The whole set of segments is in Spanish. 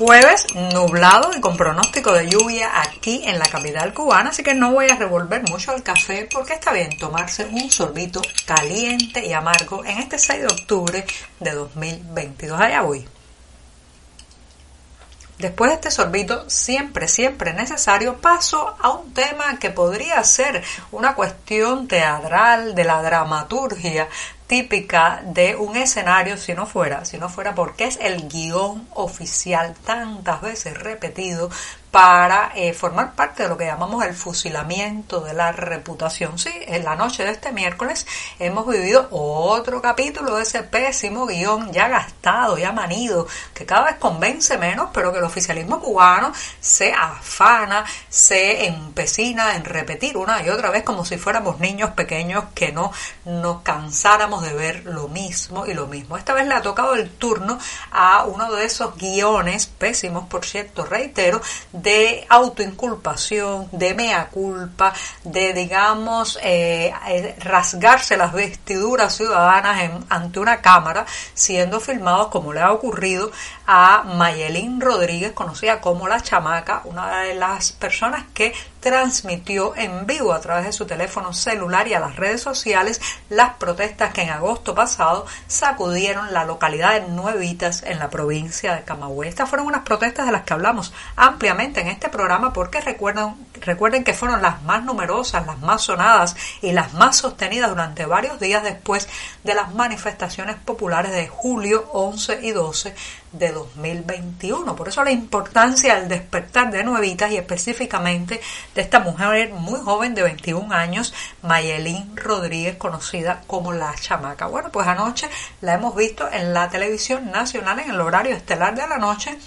Jueves nublado y con pronóstico de lluvia aquí en la capital cubana, así que no voy a revolver mucho el café porque está bien tomarse un sorbito caliente y amargo en este 6 de octubre de 2022. Allá voy. Después de este sorbito, siempre, siempre necesario, paso a un tema que podría ser una cuestión teatral de la dramaturgia típica de un escenario si no fuera, si no fuera porque es el guion oficial tantas veces repetido para eh, formar parte de lo que llamamos el fusilamiento de la reputación. Sí, en la noche de este miércoles hemos vivido otro capítulo de ese pésimo guion ya gastado, ya manido, que cada vez convence menos, pero que el oficialismo cubano se afana, se empecina en repetir una y otra vez como si fuéramos niños pequeños que no nos cansáramos de ver lo mismo y lo mismo. Esta vez le ha tocado el turno a uno de esos guiones, pésimos por cierto, reitero, de autoinculpación, de mea culpa, de, digamos, eh, eh, rasgarse las vestiduras ciudadanas en, ante una cámara, siendo filmados como le ha ocurrido a Mayelín Rodríguez, conocida como La Chamaca, una de las personas que transmitió en vivo a través de su teléfono celular y a las redes sociales las protestas que en agosto pasado sacudieron la localidad de Nuevitas en la provincia de Camagüey. Estas fueron unas protestas de las que hablamos ampliamente en este programa porque recuerden, recuerden que fueron las más numerosas, las más sonadas y las más sostenidas durante varios días después de las manifestaciones populares de julio 11 y 12 de 2021. Por eso la importancia del despertar de Nuevitas y específicamente de esta mujer muy joven de 21 años, Mayelín Rodríguez, conocida como La Chamaca. Bueno, pues anoche la hemos visto en la televisión nacional en el horario estelar de la noche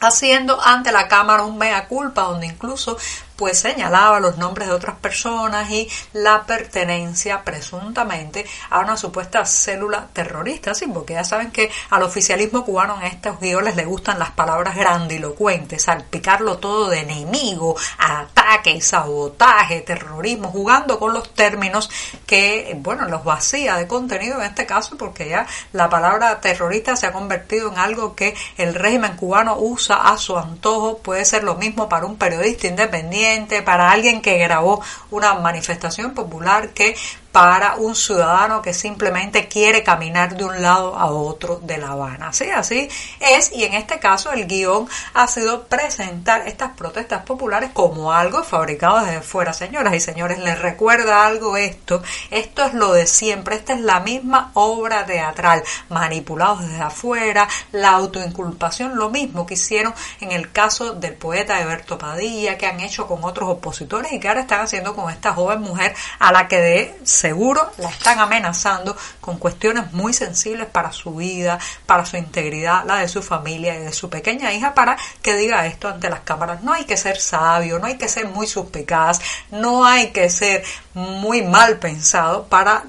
haciendo ante la cámara un mea culpa donde incluso pues señalaba los nombres de otras personas y la pertenencia presuntamente a una supuesta célula terrorista, sí, porque ya saben que al oficialismo cubano en estos guiones le gustan las palabras grandilocuentes, salpicarlo todo de enemigo, ataque, sabotaje, terrorismo, jugando con los términos que, bueno, los vacía de contenido en este caso, porque ya la palabra terrorista se ha convertido en algo que el régimen cubano usa a su antojo, puede ser lo mismo para un periodista independiente, para alguien que grabó una manifestación popular que para un ciudadano que simplemente quiere caminar de un lado a otro de La Habana. Sí, así es, y en este caso el guion ha sido presentar estas protestas populares como algo fabricado desde fuera. Señoras y señores, les recuerda algo esto, esto es lo de siempre, esta es la misma obra teatral, manipulados desde afuera, la autoinculpación, lo mismo que hicieron en el caso del poeta Eberto Padilla, que han hecho con otros opositores y que ahora están haciendo con esta joven mujer a la que de seguro la están amenazando con cuestiones muy sensibles para su vida, para su integridad, la de su familia y de su pequeña hija, para que diga esto ante las cámaras. No hay que ser sabio, no hay que ser muy suspicaz, no hay que ser muy mal pensado para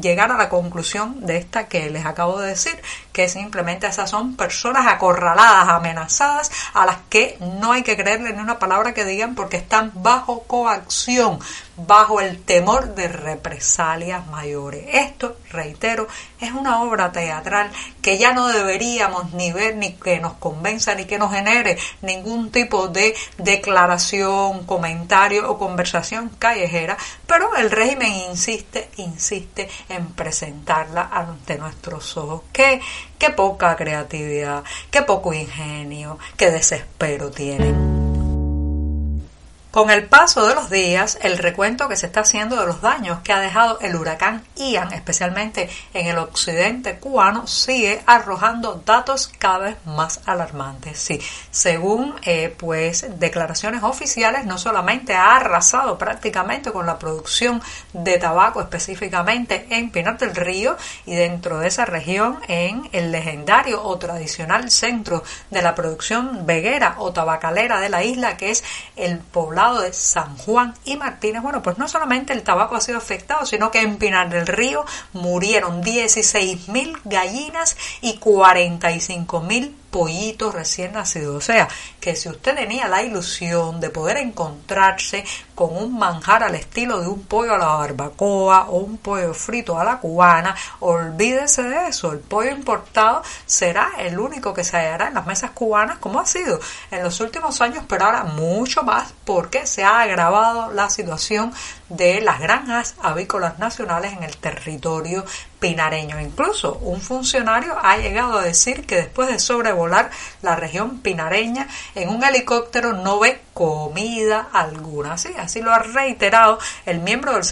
llegar a la conclusión de esta que les acabo de decir, que simplemente esas son personas acorraladas, amenazadas, a las que no hay que creerle ni una palabra que digan porque están bajo coacción, bajo el temor de represalias mayores. Esto, reitero, es una obra teatral que ya no deberíamos ni ver ni que nos convenza ni que nos genere ningún tipo de declaración, comentario o conversación callejera, el régimen insiste, insiste en presentarla ante nuestros ojos. Qué, qué poca creatividad, qué poco ingenio, qué desespero tienen. Con el paso de los días, el recuento que se está haciendo de los daños que ha dejado el huracán Ian, especialmente en el occidente cubano, sigue arrojando datos cada vez más alarmantes. Sí, según eh, pues declaraciones oficiales, no solamente ha arrasado prácticamente con la producción de tabaco, específicamente en Pinar del Río y dentro de esa región en el legendario o tradicional centro de la producción veguera o tabacalera de la isla, que es el poblado de San Juan y Martínez, bueno, pues no solamente el tabaco ha sido afectado, sino que en Pinar del Río murieron 16 mil gallinas y 45 mil pollitos recién nacidos. O sea, que si usted tenía la ilusión de poder encontrarse con un manjar al estilo de un pollo a la barbacoa o un pollo frito a la cubana, olvídese de eso. El pollo importado será el único que se hallará en las mesas cubanas, como ha sido en los últimos años, pero ahora mucho más porque se ha agravado la situación de las granjas avícolas nacionales en el territorio pinareño. Incluso un funcionario ha llegado a decir que después de sobrevolar la región pinareña en un helicóptero no ve comida alguna. Sí, así lo ha reiterado el miembro del,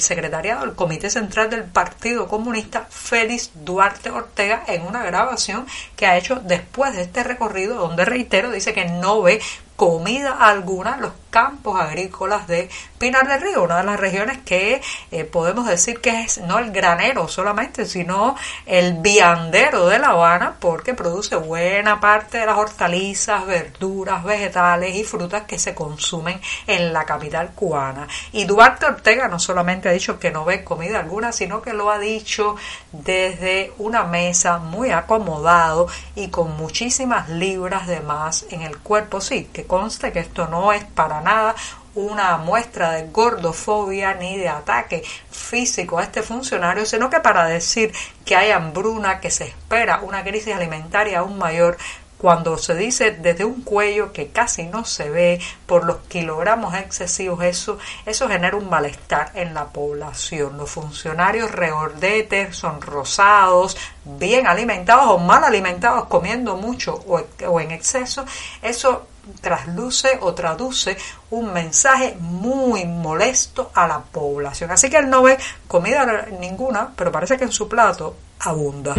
secretariado del Comité Central del Partido Comunista, Félix Duarte Ortega, en una grabación que ha hecho después de este recorrido, donde reitero, dice que no ve comida alguna los campos agrícolas de Pinar del Río, una de las regiones que eh, podemos decir que es no el granero solamente, sino el viandero de La Habana, porque produce buena parte de las hortalizas, verduras, vegetales y frutas que se consumen en la capital cubana. Y Duarte Ortega no solamente ha dicho que no ve comida alguna, sino que lo ha dicho desde una mesa muy acomodado y con muchísimas libras de más en el cuerpo. Sí, que conste que esto no es para nada una muestra de gordofobia ni de ataque físico a este funcionario, sino que para decir que hay hambruna, que se espera una crisis alimentaria aún mayor, cuando se dice desde un cuello que casi no se ve por los kilogramos excesivos, eso, eso genera un malestar en la población. Los funcionarios reordetes, son rosados, bien alimentados o mal alimentados, comiendo mucho o, o en exceso, eso trasluce o traduce un mensaje muy molesto a la población. Así que él no ve comida ninguna, pero parece que en su plato abunda.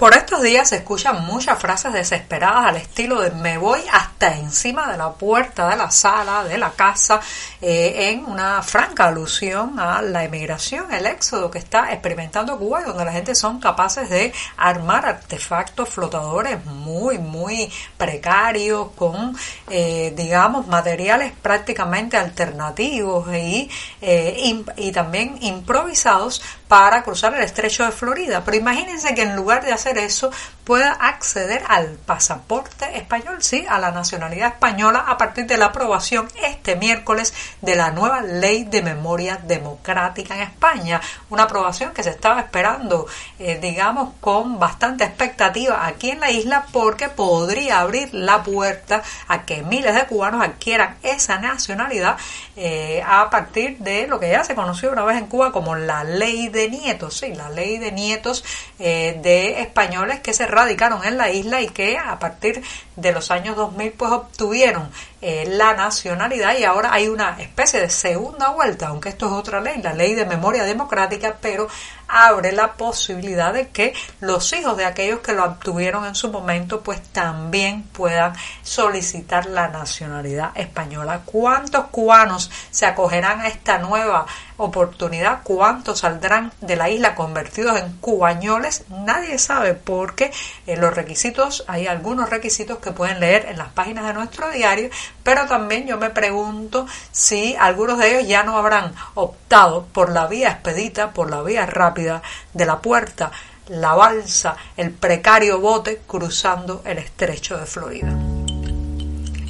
Por estos días se escuchan muchas frases desesperadas al estilo de me voy hasta encima de la puerta de la sala, de la casa, eh, en una franca alusión a la emigración, el éxodo que está experimentando Cuba donde la gente son capaces de armar artefactos flotadores muy, muy precarios, con, eh, digamos, materiales prácticamente alternativos y, eh, y también improvisados para cruzar el estrecho de Florida. Pero imagínense que en lugar de hacer eso, pueda acceder al pasaporte español, sí, a la nacionalidad española a partir de la aprobación este miércoles de la nueva ley de memoria democrática en España. Una aprobación que se estaba esperando, eh, digamos, con bastante expectativa aquí en la isla porque podría abrir la puerta a que miles de cubanos adquieran esa nacionalidad eh, a partir de lo que ya se conoció una vez en Cuba como la ley de nietos, sí, la ley de nietos eh, de españoles que se radicaron en la isla y que a partir de los años 2000 pues obtuvieron eh, la nacionalidad y ahora hay una especie de segunda vuelta, aunque esto es otra ley, la ley de memoria democrática, pero abre la posibilidad de que los hijos de aquellos que lo obtuvieron en su momento pues también puedan solicitar la nacionalidad española. ¿Cuántos cubanos se acogerán a esta nueva oportunidad? ¿Cuántos saldrán de la isla convertidos en cubañoles? Nadie sabe porque los requisitos, hay algunos requisitos que pueden leer en las páginas de nuestro diario, pero también yo me pregunto si algunos de ellos ya no habrán optado por la vía expedita, por la vía rápida de la puerta, la balsa, el precario bote cruzando el estrecho de Florida.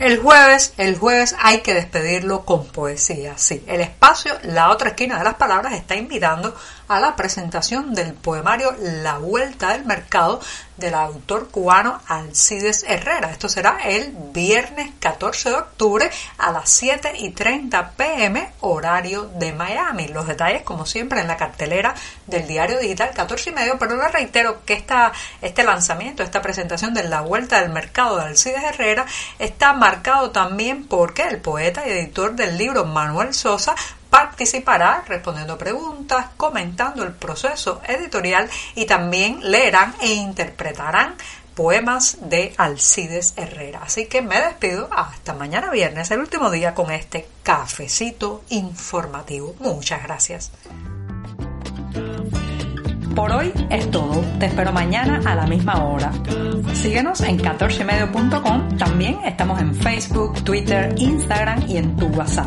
El jueves, el jueves hay que despedirlo con poesía, sí. El espacio, la otra esquina de las palabras, está invitando a la presentación del poemario La Vuelta del Mercado del autor cubano Alcides Herrera. Esto será el viernes 14 de octubre a las 7 y 30 pm horario de Miami. Los detalles, como siempre, en la cartelera del diario digital 14 y medio, pero le reitero que esta, este lanzamiento, esta presentación de La Vuelta del Mercado de Alcides Herrera está marcado también porque el poeta y editor del libro Manuel Sosa participará respondiendo preguntas, comentando el proceso editorial y también leerán e interpretarán poemas de Alcides Herrera. Así que me despido hasta mañana viernes, el último día con este cafecito informativo. Muchas gracias. Por hoy es todo. Te espero mañana a la misma hora. Síguenos en 14medio.com. También estamos en Facebook, Twitter, Instagram y en tu WhatsApp.